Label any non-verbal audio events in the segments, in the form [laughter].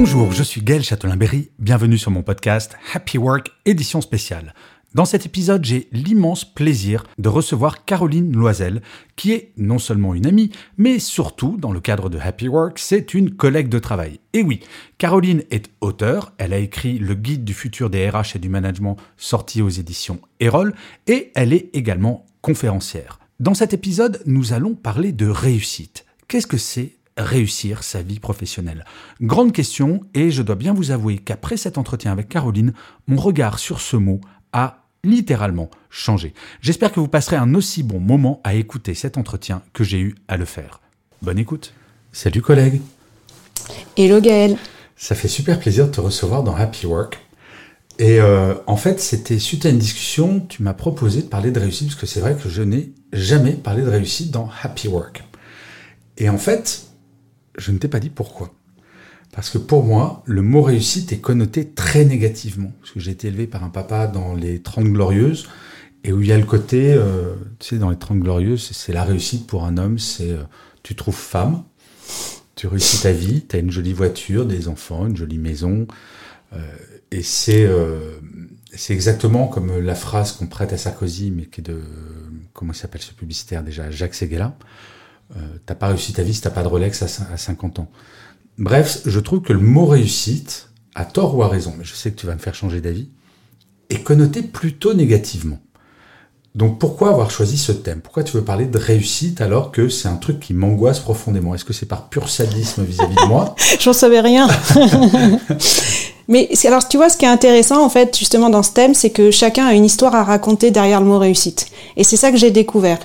Bonjour, je suis Gaël Châtelain-Berry. Bienvenue sur mon podcast Happy Work édition spéciale. Dans cet épisode, j'ai l'immense plaisir de recevoir Caroline Loisel, qui est non seulement une amie, mais surtout, dans le cadre de Happy Work, c'est une collègue de travail. Et oui, Caroline est auteure, elle a écrit Le guide du futur des RH et du management sorti aux éditions Erol, et elle est également conférencière. Dans cet épisode, nous allons parler de réussite. Qu'est-ce que c'est réussir sa vie professionnelle Grande question, et je dois bien vous avouer qu'après cet entretien avec Caroline, mon regard sur ce mot a littéralement changé. J'espère que vous passerez un aussi bon moment à écouter cet entretien que j'ai eu à le faire. Bonne écoute. Salut collègue. Hello Gaël. Ça fait super plaisir de te recevoir dans Happy Work. Et euh, en fait, c'était suite à une discussion, tu m'as proposé de parler de réussite, parce que c'est vrai que je n'ai jamais parlé de réussite dans Happy Work. Et en fait, je ne t'ai pas dit pourquoi. Parce que pour moi, le mot réussite est connoté très négativement. Parce que j'ai été élevé par un papa dans les 30 glorieuses, et où il y a le côté, euh, tu sais, dans les 30 glorieuses, c'est la réussite pour un homme, c'est euh, tu trouves femme, tu réussis ta vie, tu as une jolie voiture, des enfants, une jolie maison. Euh, et c'est exactement comme la phrase qu'on prête à Sarkozy, mais qui est de. Comment s'appelle ce publicitaire déjà Jacques Seguela. Euh, t'as pas réussi ta vie si t'as pas de Rolex à, cin- à 50 ans. Bref, je trouve que le mot réussite, à tort ou à raison, mais je sais que tu vas me faire changer d'avis, est connoté plutôt négativement. Donc pourquoi avoir choisi ce thème? Pourquoi tu veux parler de réussite alors que c'est un truc qui m'angoisse profondément? Est-ce que c'est par pur sadisme vis-à-vis de moi? [laughs] J'en savais rien. [laughs] Mais alors, tu vois, ce qui est intéressant, en fait, justement, dans ce thème, c'est que chacun a une histoire à raconter derrière le mot réussite. Et c'est ça que j'ai découvert.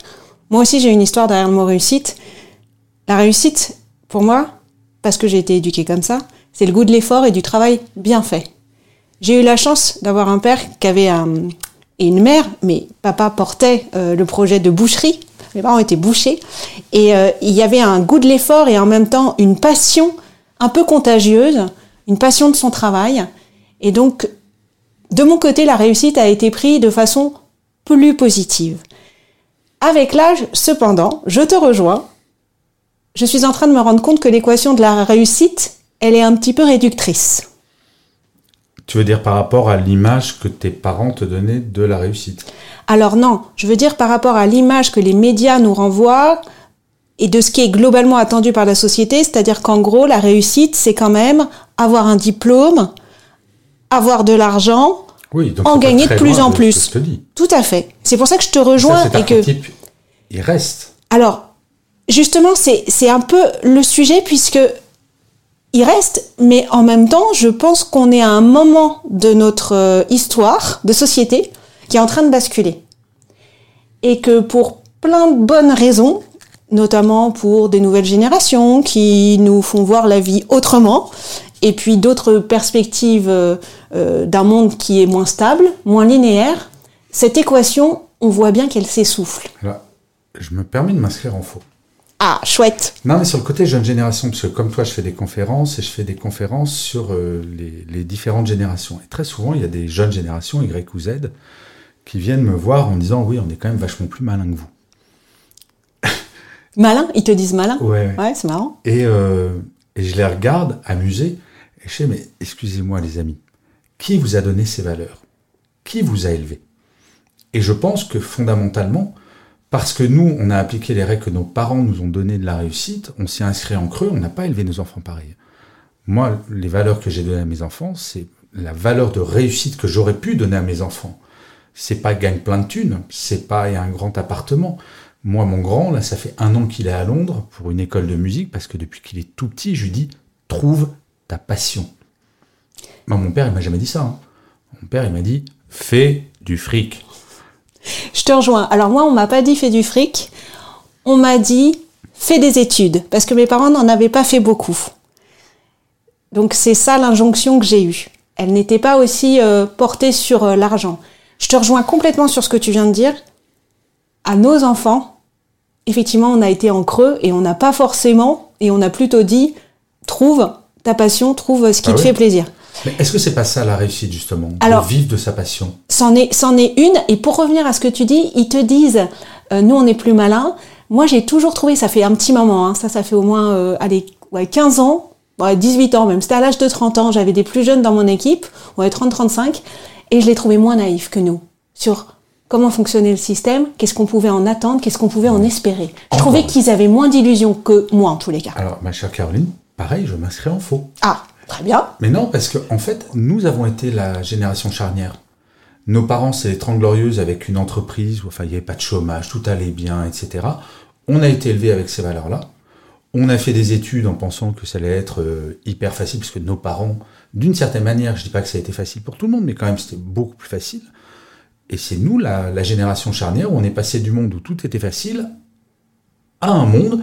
Moi aussi, j'ai une histoire derrière le mot réussite. La réussite, pour moi, parce que j'ai été éduquée comme ça, c'est le goût de l'effort et du travail bien fait. J'ai eu la chance d'avoir un père qui avait un, et une mère, mais papa portait euh, le projet de boucherie. Mes parents étaient bouchers. Et euh, il y avait un goût de l'effort et en même temps une passion un peu contagieuse, une passion de son travail. Et donc, de mon côté, la réussite a été prise de façon plus positive. Avec l'âge, cependant, je te rejoins. Je suis en train de me rendre compte que l'équation de la réussite, elle est un petit peu réductrice. Tu veux dire par rapport à l'image que tes parents te donnaient de la réussite? Alors non, je veux dire par rapport à l'image que les médias nous renvoient et de ce qui est globalement attendu par la société, c'est-à-dire qu'en gros, la réussite, c'est quand même avoir un diplôme, avoir de l'argent, Oui, donc en gagner de plus en plus. que je te dis. Tout à fait. C'est pour ça que je te rejoins et que... il reste. Alors, justement, c'est c'est un peu le sujet puisque il reste, mais en même temps, je pense qu'on est à un moment de notre euh, histoire de société qui est en train de basculer. Et que pour plein de bonnes raisons, notamment pour des nouvelles générations qui nous font voir la vie autrement, et puis d'autres perspectives euh, euh, d'un monde qui est moins stable, moins linéaire, cette équation, on voit bien qu'elle s'essouffle. Je me permets de m'inscrire en faux. Ah, chouette Non, mais sur le côté jeune génération, parce que comme toi, je fais des conférences et je fais des conférences sur euh, les, les différentes générations. Et très souvent, il y a des jeunes générations, Y ou Z, qui viennent me voir en me disant Oui, on est quand même vachement plus malin que vous. Malin, ils te disent malin? Ouais, ouais. Ouais, c'est marrant. Et, euh, et je les regarde amusés. Mais excusez-moi, les amis, qui vous a donné ces valeurs? Qui vous a élevé Et je pense que fondamentalement, parce que nous, on a appliqué les règles que nos parents nous ont données de la réussite, on s'y inscrit en creux, on n'a pas élevé nos enfants pareil. Moi, les valeurs que j'ai données à mes enfants, c'est la valeur de réussite que j'aurais pu donner à mes enfants. C'est pas gagne plein de thunes, c'est pas un grand appartement. Moi, mon grand, là, ça fait un an qu'il est à Londres pour une école de musique, parce que depuis qu'il est tout petit, je lui dis trouve ta passion. Mon père, il m'a jamais dit ça. hein. Mon père, il m'a dit fais du fric. Je te rejoins. Alors moi, on m'a pas dit fais du fric. On m'a dit fais des études, parce que mes parents n'en avaient pas fait beaucoup. Donc c'est ça l'injonction que j'ai eue. Elle n'était pas aussi euh, portée sur euh, l'argent. Je te rejoins complètement sur ce que tu viens de dire. À nos enfants, effectivement, on a été en creux et on n'a pas forcément, et on a plutôt dit, trouve ta passion, trouve ce qui Ah te oui. fait plaisir. Mais est-ce que c'est pas ça la réussite justement Alors- De vivre de sa passion? C'en est, c'en est une. Et pour revenir à ce que tu dis, ils te disent, euh, nous on est plus malins. Moi j'ai toujours trouvé, ça fait un petit moment, hein, ça ça fait au moins euh, allez, ouais, 15 ans, ouais, 18 ans même. C'était à l'âge de 30 ans, j'avais des plus jeunes dans mon équipe, ouais, 30-35, et je les trouvais moins naïfs que nous sur comment fonctionnait le système, qu'est-ce qu'on pouvait en attendre, qu'est-ce qu'on pouvait en espérer. Je trouvais qu'ils avaient moins d'illusions que moi en tous les cas. Alors, ma chère Caroline, pareil, je m'inscris en faux. Ah, très bien. Mais non, parce que en fait, nous avons été la génération charnière. Nos parents, c'est les Trente Glorieuses avec une entreprise où enfin, il n'y avait pas de chômage, tout allait bien, etc. On a été élevé avec ces valeurs-là. On a fait des études en pensant que ça allait être euh, hyper facile, parce que nos parents, d'une certaine manière, je dis pas que ça a été facile pour tout le monde, mais quand même c'était beaucoup plus facile. Et c'est nous, la, la génération charnière, où on est passé du monde où tout était facile à un monde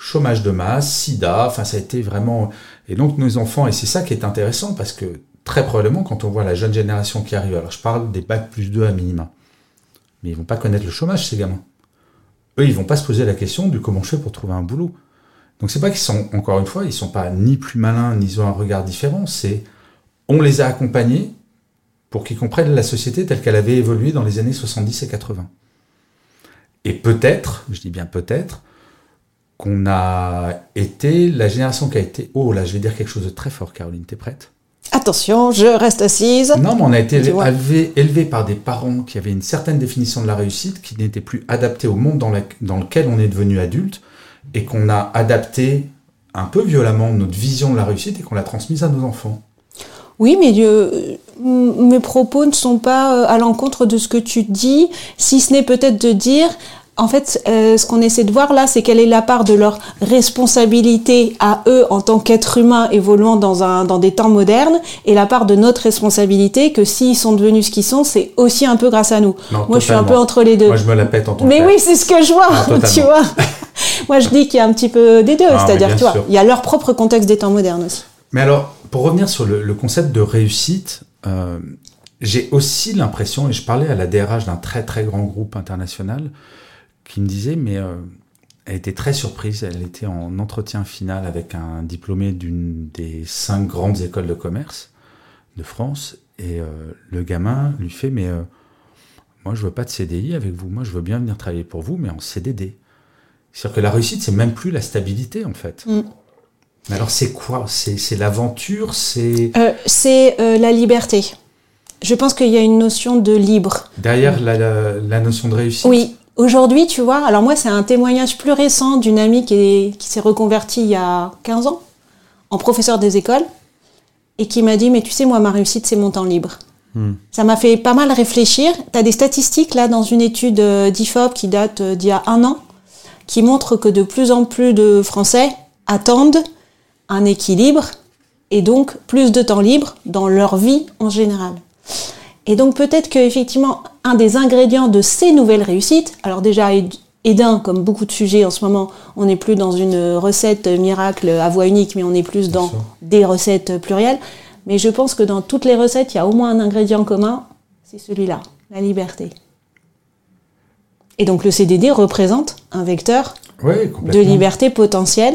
chômage de masse, sida, enfin ça a été vraiment... Et donc nos enfants, et c'est ça qui est intéressant, parce que très probablement quand on voit la jeune génération qui arrive, alors je parle des bacs plus 2 à minima, mais ils vont pas connaître le chômage ces gamins. Eux, ils vont pas se poser la question du comment je fais pour trouver un boulot. Donc c'est pas qu'ils sont, encore une fois, ils sont pas ni plus malins, ni ils ont un regard différent, c'est on les a accompagnés pour qu'ils comprennent la société telle qu'elle avait évolué dans les années 70 et 80. Et peut-être, je dis bien peut-être, qu'on a été la génération qui a été. Oh là, je vais dire quelque chose de très fort, Caroline, t'es prête? Attention, je reste assise. Non, mais on a été élevé, élevé par des parents qui avaient une certaine définition de la réussite, qui n'était plus adaptée au monde dans, la- dans lequel on est devenu adulte, et qu'on a adapté un peu violemment notre vision de la réussite et qu'on l'a transmise à nos enfants. Oui, mais euh, mes propos ne sont pas euh, à l'encontre de ce que tu dis, si ce n'est peut-être de dire, en fait, euh, ce qu'on essaie de voir là, c'est quelle est la part de leur responsabilité à eux en tant qu'êtres humains évoluant dans, un, dans des temps modernes, et la part de notre responsabilité que s'ils sont devenus ce qu'ils sont, c'est aussi un peu grâce à nous. Non, Moi, je suis un peu entre les deux. Moi, je me la pète en tant Mais que oui, c'est ce que je vois, [laughs] tu vois. [laughs] Moi, je dis qu'il y a un petit peu des deux, Ah, c'est-à-dire, tu vois, il y a leur propre contexte des temps modernes aussi. Mais alors, pour revenir sur le, le concept de réussite, euh, j'ai aussi l'impression, et je parlais à la DRH d'un très très grand groupe international, qui me disait, mais euh, elle était très surprise, elle était en entretien final avec un diplômé d'une des cinq grandes écoles de commerce de France, et euh, le gamin lui fait, mais euh, moi je veux pas de CDI avec vous, moi je veux bien venir travailler pour vous, mais en CDD. C'est-à-dire que la réussite, c'est même plus la stabilité en fait. Mm. Mais alors c'est quoi? C'est l'aventure? C'est c'est la liberté. Je pense qu'il y a une notion de libre. derrière la, la, la notion de réussite Oui, aujourd'hui, tu vois, alors moi, c'est un témoignage plus récent d'une amie qui est- qui s'est reconvertie il y a 15 ans en professeur des écoles et qui m'a dit, mais tu sais, moi, ma réussite, c'est mon temps libre. Hmm. Ça m'a fait pas mal réfléchir. Tu as des statistiques là dans une étude euh, d'IFOP qui date euh, d'il y a un an qui montre que de plus en plus de Français attendent un équilibre et donc plus de temps libre dans leur vie en général. Et donc peut-être que effectivement un des ingrédients de ces nouvelles réussites, alors déjà et d'un comme beaucoup de sujets en ce moment, on n'est plus dans une recette miracle à voix unique, mais on est plus dans des recettes plurielles. Mais je pense que dans toutes les recettes, il y a au moins un ingrédient commun, c'est celui-là, la liberté. Et donc le CDD représente un vecteur de liberté potentielle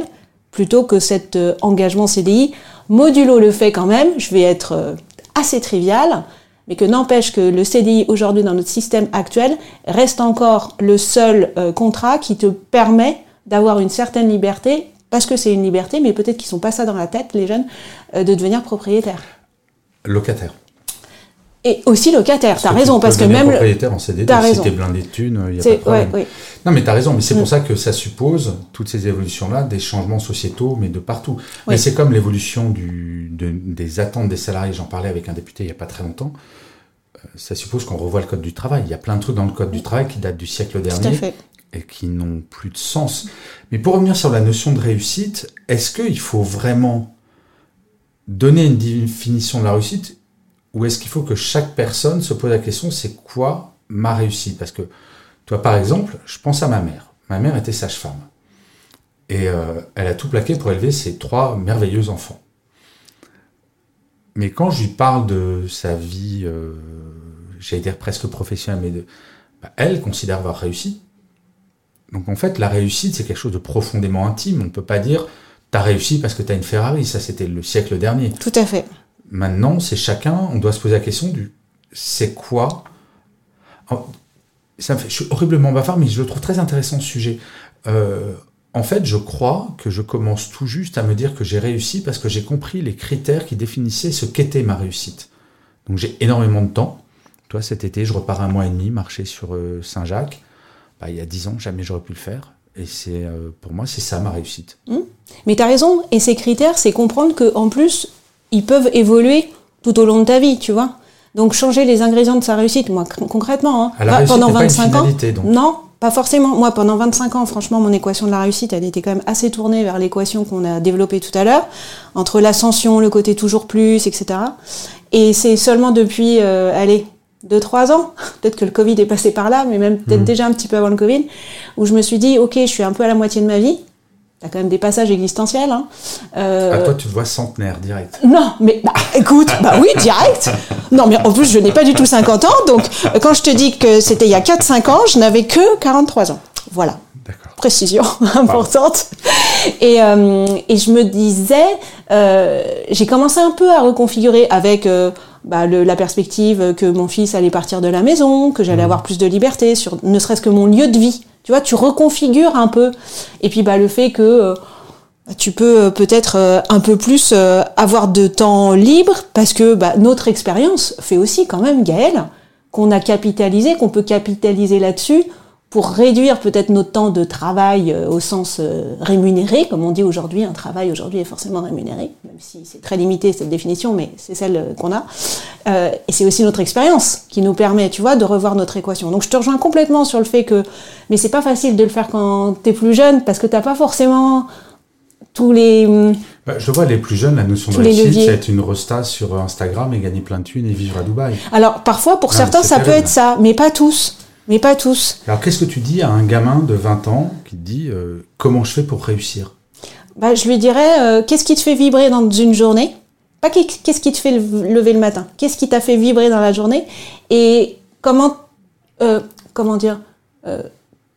plutôt que cet euh, engagement CDI. Modulo le fait quand même, je vais être euh, assez trivial, mais que n'empêche que le CDI aujourd'hui dans notre système actuel reste encore le seul euh, contrat qui te permet d'avoir une certaine liberté, parce que c'est une liberté, mais peut-être qu'ils sont pas ça dans la tête, les jeunes, euh, de devenir propriétaire. Locataire. Et aussi locataire, t'as raison, parce que même... propriétaire en CDD, T'as si t'es blindé de thunes, il n'y a pas de ouais, problème. oui. Non, mais tu as raison, mais c'est Mm. pour ça que ça suppose, toutes ces évolutions-là, des changements sociétaux, mais de partout. Mais c'est comme l'évolution de- des attentes des salariés. J'en parlais avec un député il n'y a pas très longtemps. Euh, Ça suppose qu'on revoit le code du travail. Il y a plein de trucs dans le code du travail qui datent du siècle Tout à dernier fait. et qui n'ont plus de sens. Mais pour revenir sur la notion de réussite, est-ce qu'il faut vraiment donner une définition de la réussite ou est-ce qu'il faut que chaque personne se pose la question c'est quoi ma réussite? Parce que toi, par exemple, je pense à ma mère. Ma mère était sage-femme. Et euh, elle a tout plaqué pour élever ses trois merveilleux enfants. Mais quand je lui parle de sa vie, euh, j'allais dire presque professionnelle, mais de, bah, elle considère avoir réussi. Donc en fait, la réussite, c'est quelque chose de profondément intime. On ne peut pas dire t'as réussi parce que t'as une Ferrari. Ça, c'était le siècle dernier. Tout à fait. Maintenant, c'est chacun, on doit se poser la question du c'est quoi ça me fait, Je suis horriblement bavard, mais je le trouve très intéressant ce sujet. Euh, en fait, je crois que je commence tout juste à me dire que j'ai réussi parce que j'ai compris les critères qui définissaient ce qu'était ma réussite. Donc j'ai énormément de temps. Toi, cet été, je repars un mois et demi marcher sur euh, Saint-Jacques. Bah, il y a dix ans, jamais j'aurais pu le faire. Et c'est euh, pour moi, c'est ça ma réussite. Mmh. Mais tu as raison. Et ces critères, c'est comprendre qu'en plus, ils peuvent évoluer tout au long de ta vie, tu vois. Donc changer les ingrédients de sa réussite, moi concrètement, hein, pendant 25 ans, non, pas forcément. Moi, pendant 25 ans, franchement, mon équation de la réussite, elle était quand même assez tournée vers l'équation qu'on a développée tout à l'heure, entre l'ascension, le côté toujours plus, etc. Et c'est seulement depuis, euh, allez, 2-3 ans, [laughs] peut-être que le Covid est passé par là, mais même peut-être mmh. déjà un petit peu avant le Covid, où je me suis dit, ok, je suis un peu à la moitié de ma vie, T'as quand même des passages existentiels. Hein. Euh... Ah, toi, tu te vois centenaire, direct. Non, mais bah, écoute, bah oui, direct. Non, mais en plus, je n'ai pas du tout 50 ans. Donc, quand je te dis que c'était il y a 4-5 ans, je n'avais que 43 ans. Voilà. Précision [laughs] importante. Et, euh, et, je me disais, euh, j'ai commencé un peu à reconfigurer avec bah, le, la perspective que mon fils allait partir de la maison, que j'allais mmh. avoir plus de liberté sur ne serait-ce que mon lieu de vie. Tu vois, tu reconfigures un peu. Et puis bah, le fait que euh, tu peux euh, peut-être euh, un peu plus avoir de temps libre, parce que bah, notre expérience fait aussi quand même, Gaël, qu'on a capitalisé, qu'on peut capitaliser là-dessus pour réduire peut-être notre temps de travail euh, au sens euh, rémunéré, comme on dit aujourd'hui, un travail aujourd'hui est forcément rémunéré, même si c'est très limité cette définition, mais c'est celle euh, qu'on a. et c'est aussi notre expérience qui nous permet, tu vois, de revoir notre équation. Donc je te rejoins complètement sur le fait que, mais c'est pas facile de le faire quand t'es plus jeune, parce que t'as pas forcément tous les... Hum, bah, je vois les plus jeunes, la notion de réussite, c'est être une resta sur Instagram et gagner plein de thunes et vivre à Dubaï. Alors parfois, pour certains, ça peut être ça, mais pas tous. Mais pas tous. Alors qu'est-ce que tu dis à un gamin de 20 ans qui te dit euh, comment je fais pour réussir? Bah, Je lui dirais euh, qu'est-ce qui te fait vibrer dans une journée? Pas qu'est-ce qui te fait lever le matin. Qu'est-ce qui t'a fait vibrer dans la journée? Et comment, euh, comment dire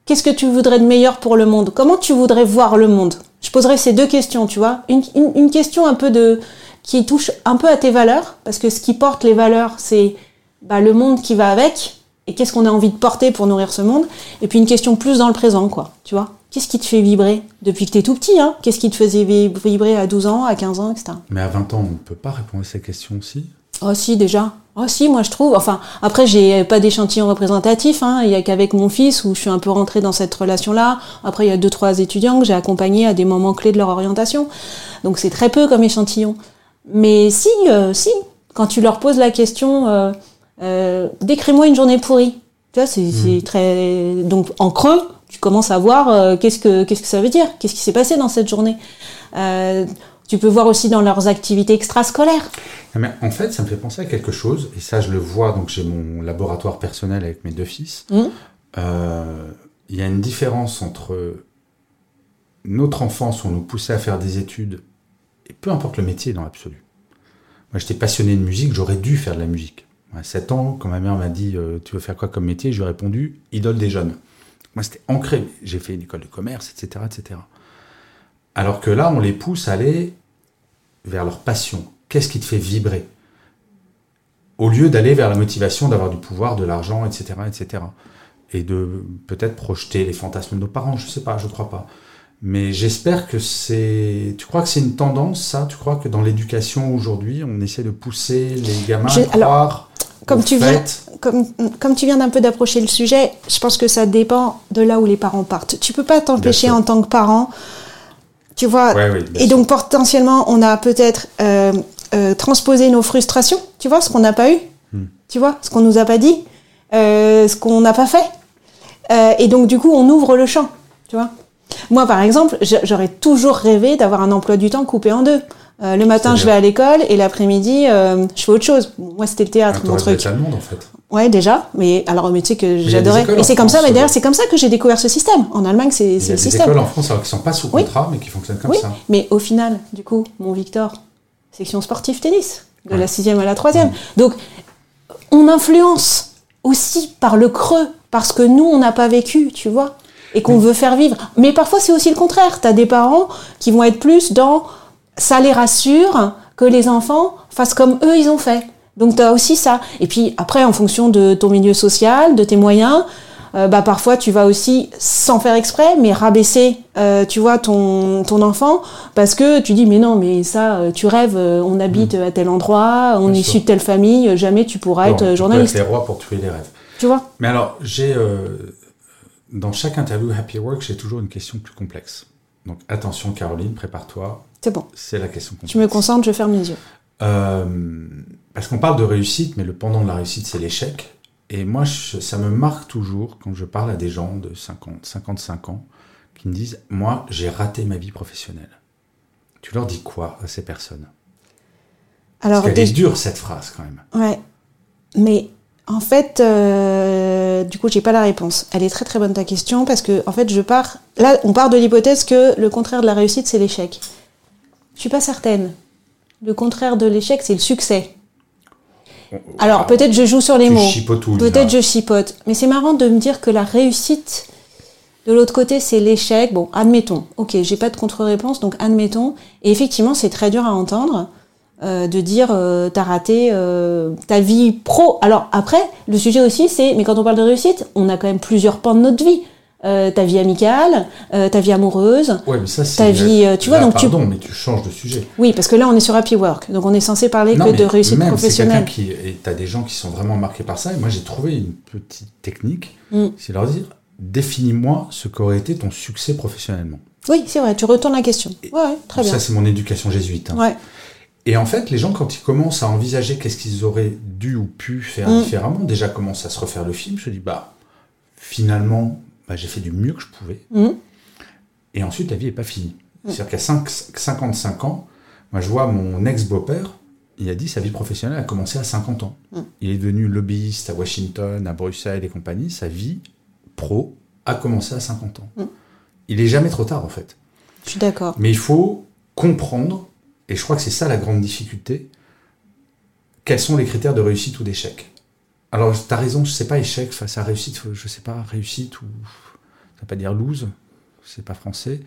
Qu'est-ce que tu voudrais de meilleur pour le monde? Comment tu voudrais voir le monde? Je poserais ces deux questions, tu vois. Une, une, une question un peu de qui touche un peu à tes valeurs, parce que ce qui porte les valeurs, c'est bah, le monde qui va avec et qu'est-ce qu'on a envie de porter pour nourrir ce monde? Et puis une question plus dans le présent, quoi, tu vois Qu'est-ce qui te fait vibrer? Depuis que tu es tout petit hein Qu'est-ce qui te faisait vibrer à 12 ans, à 15 ans, etc. Mais à 20 ans, on ne peut pas répondre à ces questions aussi Oh si, déjà. Oh si, moi je trouve. Enfin, après, j'ai pas d'échantillon représentatif. Hein. Il y a qu'avec mon fils où je suis un peu rentrée dans cette relation-là. Après, il y a deux, trois étudiants que j'ai accompagnés à des moments clés de leur orientation. Donc c'est très peu comme échantillon. Mais si, euh, si, quand tu leur poses la question... Euh, euh, décris-moi une journée pourrie. Tu vois, c'est hmm. très donc en creux, tu commences à voir euh, qu'est-ce que qu'est-ce que ça veut dire, qu'est-ce qui s'est passé dans cette journée? Euh, tu peux voir aussi dans leurs activités extrascolaires. Mais en fait, ça me fait penser à quelque chose, et ça je le vois, donc j'ai mon laboratoire personnel avec mes deux fils. Hmm. Il y a une différence entre notre enfance où on nous poussait à faire des études, et peu importe le métier dans l'absolu. Moi j'étais passionné de musique, j'aurais dû faire de la musique. À 7 ans, quand ma mère m'a dit euh, Tu veux faire quoi comme métier? Je lui ai répondu Idole des jeunes. Moi, c'était ancré. J'ai fait une école de commerce, etc., etc. Alors que là, on les pousse à aller vers leur passion. Qu'est-ce qui te fait vibrer? Au lieu d'aller vers la motivation d'avoir du pouvoir, de l'argent, etc., etc. Et de peut-être projeter les fantasmes de nos parents, je sais pas, je crois pas. Mais j'espère que c'est. Tu crois que c'est une tendance, ça? Tu crois que dans l'éducation aujourd'hui, on essaie de pousser les gamins à croire comme tu, viens, comme, comme tu viens d'un peu d'approcher le sujet, je pense que ça dépend de là où les parents partent. Tu peux pas t'empêcher en tant que parent, tu vois. et donc potentiellement, on a peut-être euh, euh, transposé nos frustrations, tu vois, ce qu'on n'a pas eu, hmm. tu vois, ce qu'on nous a pas dit, euh, ce qu'on n'a pas fait. et donc du coup, on ouvre le champ, tu vois. Moi, par exemple, j'aurais toujours rêvé d'avoir un emploi du temps coupé en deux. Euh, le matin, je vais à l'école et l'après-midi, euh, je fais autre chose. Moi, c'était le théâtre, Ah, mon truc. en fait. Ouais, déjà. Mais alors, tu sais que j'adorais. Et c'est comme ça, mais d'ailleurs, euh, c'est comme ça que j'ai découvert ce système. En Allemagne, c'est Il c'est y a le des système. écoles en France alors, qui sont pas sous Oui. contrat, mais qui fonctionnent comme Oui, ça. mais au final, du coup, mon Victor, section sportive tennis, de Ouais. la sixième à la troisième. Donc, on influence aussi par le creux, parce que nous, on n'a pas vécu, tu vois, et qu'on veut faire vivre. Mais parfois, c'est aussi le contraire. Tu as des parents qui vont être plus dans ça les rassure que les enfants fassent comme eux, ils ont fait. Donc, tu as aussi ça. Et puis, après, en fonction de ton milieu social, de tes moyens, euh, bah, parfois tu vas aussi, sans faire exprès, mais rabaisser, euh, tu vois, ton, ton enfant, parce que tu dis, mais non, mais ça, euh, tu rêves, on habite à tel endroit, on Bien est sûr. issu de telle famille, jamais tu pourras être tu journaliste. les rois pour tuer les rêves. Tu vois? Mais alors, j'ai euh, dans chaque interview Happy Work, j'ai toujours une question plus complexe. Donc attention, Caroline, prépare-toi. C'est bon. C'est la question complexe. Je me concentre, je ferme les yeux. Euh, parce qu'on parle de réussite, mais le pendant de la réussite, c'est l'échec. Et moi, je- ça me marque toujours quand je parle à des gens de 50, 55 ans qui me disent Moi, j'ai raté ma vie professionnelle. Tu leur dis quoi à ces personnes? Alors, Parce est dure, cette phrase, quand même. Ouais. Mais en fait, euh, du coup, j'ai pas la réponse. Elle est très très bonne ta question parce que en fait, je pars. Là, on part de l'hypothèse que le contraire de la réussite, c'est l'échec. Je suis pas certaine. Le contraire de l'échec, c'est le succès. Alors peut-être je joue sur les Tu mots. Peut-être je chipote. Mais c'est marrant de me dire que la réussite, de l'autre côté, c'est l'échec. Bon, admettons. Ok, j'ai pas de contre-réponse, donc admettons. Et effectivement, c'est très dur à entendre. euh, de dire euh, t'as raté euh, ta vie pro. Alors après, le sujet aussi, c'est mais quand on parle de réussite, on a quand même plusieurs pans de notre vie. Euh, ta vie amicale, euh, ta vie amoureuse. Ouais, mais ça, c'est. Ta vie, euh, tu vois, Là, donc tu- Pardon, mais tu changes de sujet. Oui, parce que là, on est sur Happy Work, donc on est censé parler Non, que de réussite même, professionnelle. Qui. Et t'as des gens qui sont vraiment marqués par ça. Et moi, j'ai trouvé une petite technique. Mm. C'est leur dire définis-moi ce qu'aurait été ton succès professionnellement. Oui, c'est vrai, tu retournes la question. Ouais, ouais, très bien. Ça, c'est mon éducation jésuite. hein. Ouais. Et en fait, les gens, quand ils commencent à envisager qu'est-ce qu'ils auraient dû ou pu faire Mm. différemment, déjà commencent à se refaire le film. Je dis, bah, finalement, bah, j'ai fait du mieux que je pouvais. Mhm. Et ensuite, la vie n'est pas finie. C'est-à-dire qu'à cinq- 55 ans, moi, je vois mon ex-beau-père, il a dit sa vie professionnelle a commencé à 50 ans. Mm. Il est devenu lobbyiste à Washington, à Bruxelles et compagnie. Sa vie pro a commencé à 50 ans. Mm. Il est jamais trop tard, en fait. Je suis d'accord. Mais il faut comprendre, et je crois que c'est ça la grande difficulté, quels sont les critères de réussite ou d'échec. Alors, tu as raison, je sais pas échec face à réussite, je sais pas réussite ou. Ça va pas dire lose, c'est pas français.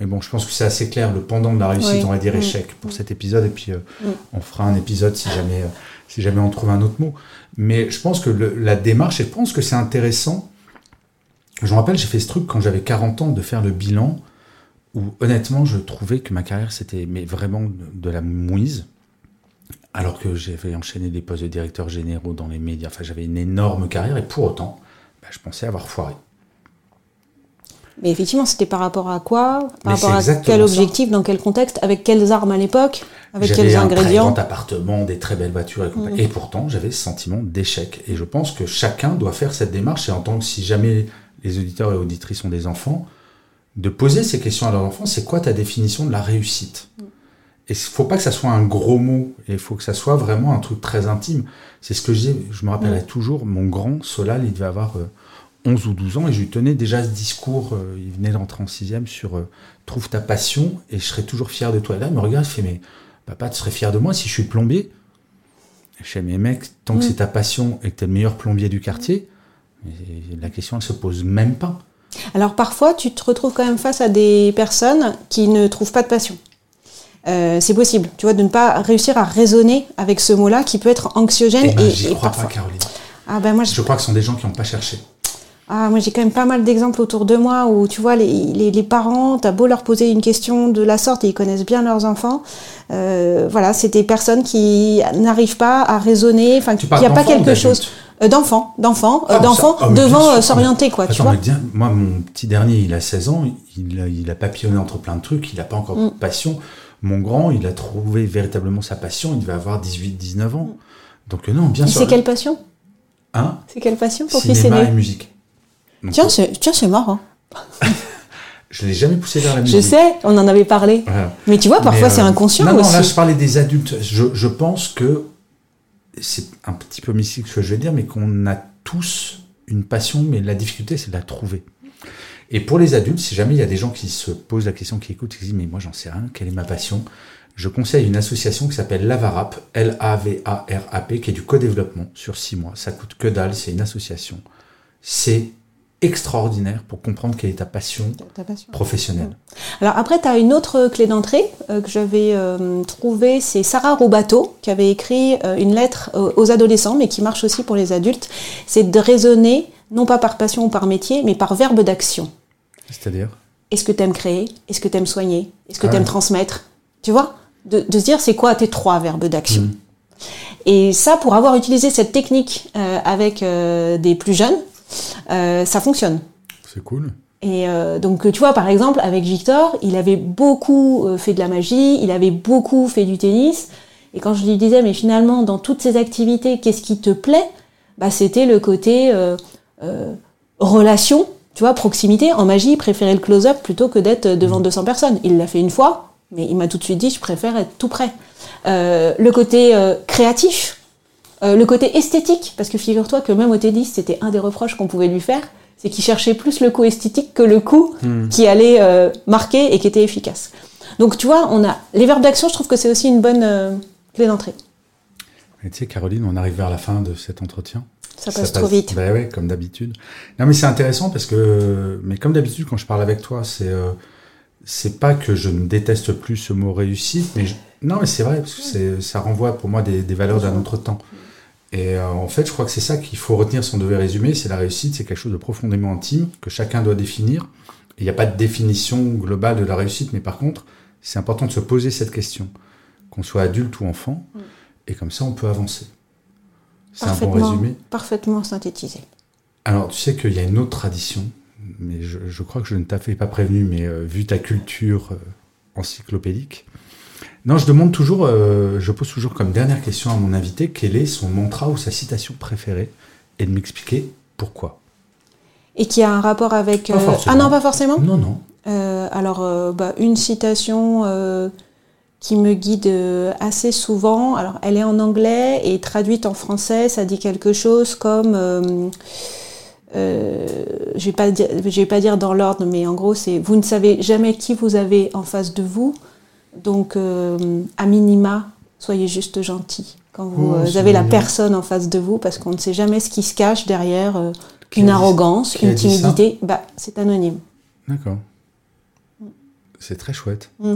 Mais bon, je pense que c'est assez clair, le pendant de la réussite, Oui. on va dire Mm. échec pour cet épisode, et puis euh, Mm. on fera un épisode si jamais, euh, si jamais on trouve un autre mot. Mais je pense que le- la démarche, et je pense que c'est intéressant. Je me rappelle, j'ai fait ce truc quand j'avais 40 ans de faire le bilan où honnêtement je trouvais que ma carrière c'était mais vraiment de la mouise alors que j'avais enchaîné des postes de directeur généraux dans les médias enfin j'avais une énorme carrière et pour autant bah, je pensais avoir foiré. Mais effectivement, c'était par rapport à quoi? Par rapport à quel ça. objectif? Dans quel contexte? Avec quelles armes à l'époque? Avec quels un ingrédients? grand appartement des très belles voitures et, compagnie. et pourtant j'avais ce sentiment d'échec. Et je pense que chacun doit faire cette démarche et en tant que si jamais les auditeurs et auditrices ont des enfants de poser ces questions à leurs enfants. C'est quoi ta définition de la réussite? Et il faut pas que ça soit un gros mot, il faut que ça soit vraiment un truc très intime. C'est ce que je dis, je me rappellerai toujours, mon grand Solal, il devait avoir euh, 11 ou 12 ans, et je lui tenais déjà ce discours, euh, il venait d'entrer en sixième, sur euh, Trouve ta passion, et je serai toujours fier de toi. Et là, il me regarde, il fait, mais papa, tu serais fier de moi si je suis plombier? Je fais, mais mec, tant que c'est ta passion et que tu es le meilleur plombier du quartier, la question, elle se pose même pas. Alors parfois, tu te retrouves quand même face à des personnes qui ne trouvent pas de passion. Euh, c'est possible, tu vois, de ne pas réussir à raisonner avec ce mot-là qui peut être anxiogène Et ben, et, j'y crois pas, Caroline. Ah ben moi, je- Je crois que ce sont des gens qui n'ont pas cherché. Ah, moi j'ai quand même pas mal d'exemples autour de moi où tu vois les, les, les parents, t'as beau leur poser une question de la sorte et ils connaissent bien leurs enfants, euh, voilà, c'est des personnes qui n'arrivent pas à raisonner, enfin qu'il n'y a pas quelque chose euh, Ah, euh, ah, mais bien devant euh, s'orienter quoi, Attends, tu vois. bien, moi, mon petit dernier, il a 16 ans, il a, il a papillonné entre plein de trucs, il n'a pas encore de passion. Mon grand, il a trouvé véritablement sa passion, il devait avoir 18, 19 ans. Donc, euh, non, bien Et sûr. c'est quelle passion? Hein? C'est quelle passion pour fils Cinéma et aîné musique. Donc, Tiens, c'est tiens, c'est marrant. [laughs] Je l'ai jamais poussé vers la musique. Je sais, on en avait parlé. Voilà. Mais tu vois, parfois c'est euh, inconscient non, aussi. Non, là, je parlais des adultes. Je, je pense que c'est un petit peu mystique ce que je vais dire, mais qu'on a tous une passion, mais la difficulté, c'est de la trouver. Et pour les adultes, si jamais il y a des gens qui se posent la question, qui écoutent, qui se disent, mais moi, j'en sais rien, quelle est ma passion Je conseille une association qui s'appelle Lavarap, L-A-V-A-R-A-P, qui est du co-développement sur six mois. Ça coûte que dalle, c'est une association. C'est extraordinaire pour comprendre quelle est ta passion Ta passion. professionnelle. Alors après, tu as une autre clé d'entrée euh, que j'avais euh, trouvée, c'est Sarah Roubateau qui avait écrit euh, une lettre euh, aux adolescents, mais qui marche aussi pour les adultes. C'est de raisonner, non pas par passion ou par métier, mais par verbe d'action. C'est-à-dire Est-ce que tu aimes créer? Est-ce que tu aimes soigner? Est-ce que Ah tu aimes transmettre? Tu vois? De, de se dire, c'est quoi tes trois verbes d'action? Mhm. Et ça, pour avoir utilisé cette technique euh, avec euh, des plus jeunes, euh, ça fonctionne. C'est cool. Et euh, donc, tu vois, par exemple, avec Victor, il avait beaucoup euh, fait de la magie, il avait beaucoup fait du tennis. Et quand je lui disais, mais finalement, dans toutes ces activités, qu'est-ce qui te plaît? Bah, C'était le côté euh, euh, relation, tu vois, proximité. En magie, il préférait le close-up plutôt que d'être devant 200 personnes. Il l'a fait une fois, mais il m'a tout de suite dit, je préfère être tout près. Euh, le côté euh, créatif, euh, le côté esthétique, parce que figure-toi que même au tennis, c'était un des reproches qu'on pouvait lui faire, c'est qu'il cherchait plus le coup esthétique que le coup qui allait marquer et qui était efficace. Donc tu vois, on a les verbes d'action, je trouve que c'est aussi une bonne clé d'entrée. Et tu sais, Caroline, on arrive vers la fin de cet entretien. Ça passe trop vite. Ben ouais, comme d'habitude. Non, mais c'est intéressant parce que, mais comme d'habitude, quand je parle avec toi, c'est euh, c'est pas que je ne déteste plus ce mot réussite, mais je- non, mais c'est vrai parce que c'est ça renvoie pour moi des, des valeurs d'un autre temps. Et euh, en fait, je crois que c'est ça qu'il faut retenir si on devait résumer, c'est la réussite, c'est quelque chose de profondément intime que chacun doit définir. Il n'y a pas de définition globale de la réussite, mais par contre, c'est important de se poser cette question, qu'on soit adulte ou enfant, et comme ça, on peut avancer. C'est un bon résumé. parfaitement synthétisé. Alors, tu sais qu'il y a une autre tradition, mais je, je crois que je ne t'avais pas prévenu, mais euh, vu ta culture euh, encyclopédique. Non, je demande toujours, euh, je pose toujours comme dernière question à mon invité, quel est son mantra ou sa citation préférée, et de m'expliquer pourquoi. Et qui a un rapport avec... Ah non, pas forcément? Non, non. Alors, bah, une citation qui me guide euh, assez souvent. Alors, elle est en anglais et traduite en français. Ça dit quelque chose comme. euh, euh, je vais pas dire, je vais pas dire dans l'ordre, mais en gros, c'est vous ne savez jamais qui vous avez en face de vous, donc euh, à minima, soyez juste gentil quand vous Oh, euh, avez la personne en face de vous, parce qu'on ne sait jamais ce qui se cache derrière une arrogance, une timidité. Bah, c'est anonyme. D'accord. C'est très chouette. Mm.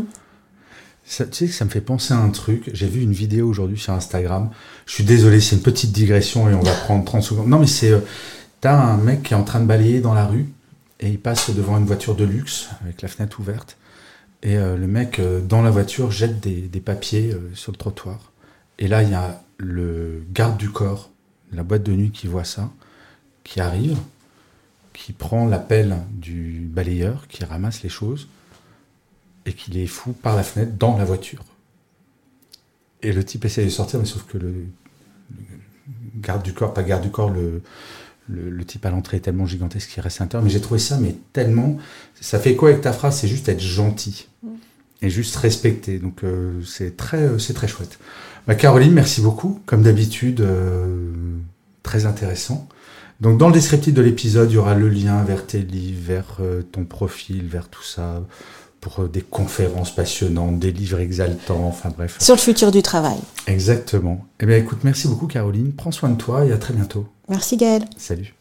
Ça, tu sais que ça me fait penser à un truc. J'ai vu une vidéo aujourd'hui sur Instagram. Je suis désolé, c'est une petite digression et on va [laughs] prendre 30 secondes. Non, mais c'est. euh, T'as un mec qui est en train de balayer dans la rue et il passe devant une voiture de luxe avec la fenêtre ouverte. Et euh, le mec, euh, dans la voiture, jette des, des papiers sur le trottoir. Et là, il y a le garde du corps, la boîte de nuit qui voit ça, qui arrive, qui prend la pelle du balayeur, qui ramasse les choses et qui les fout par la fenêtre dans la voiture. Et le type essaie de sortir, mais sauf que le, garde du corps, pas garde du corps, le, type à l'entrée est tellement gigantesque qu'il reste à l'intérieur. Mais j'ai trouvé ça, mais tellement. Ça fait quoi avec ta phrase? C'est juste être gentil et juste respecter. Donc euh, c'est très, euh, c'est très chouette. Bah, Caroline, merci beaucoup. Comme d'habitude, euh, très intéressant. Donc dans le descriptif de l'épisode, il y aura le lien vers tes livres, vers ton profil, vers tout ça, pour euh, des conférences passionnantes, des livres exaltants, enfin bref. Sur le futur du travail. Exactement. Eh bien écoute, merci beaucoup Caroline. Prends soin de toi et à très bientôt. Merci Gaël. Salut.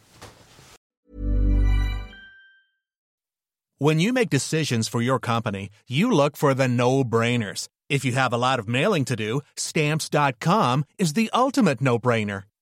When you make decisions for your company, you look for the no-brainers. If you have a lot of mailing to do, stamps.com is the ultimate no-brainer.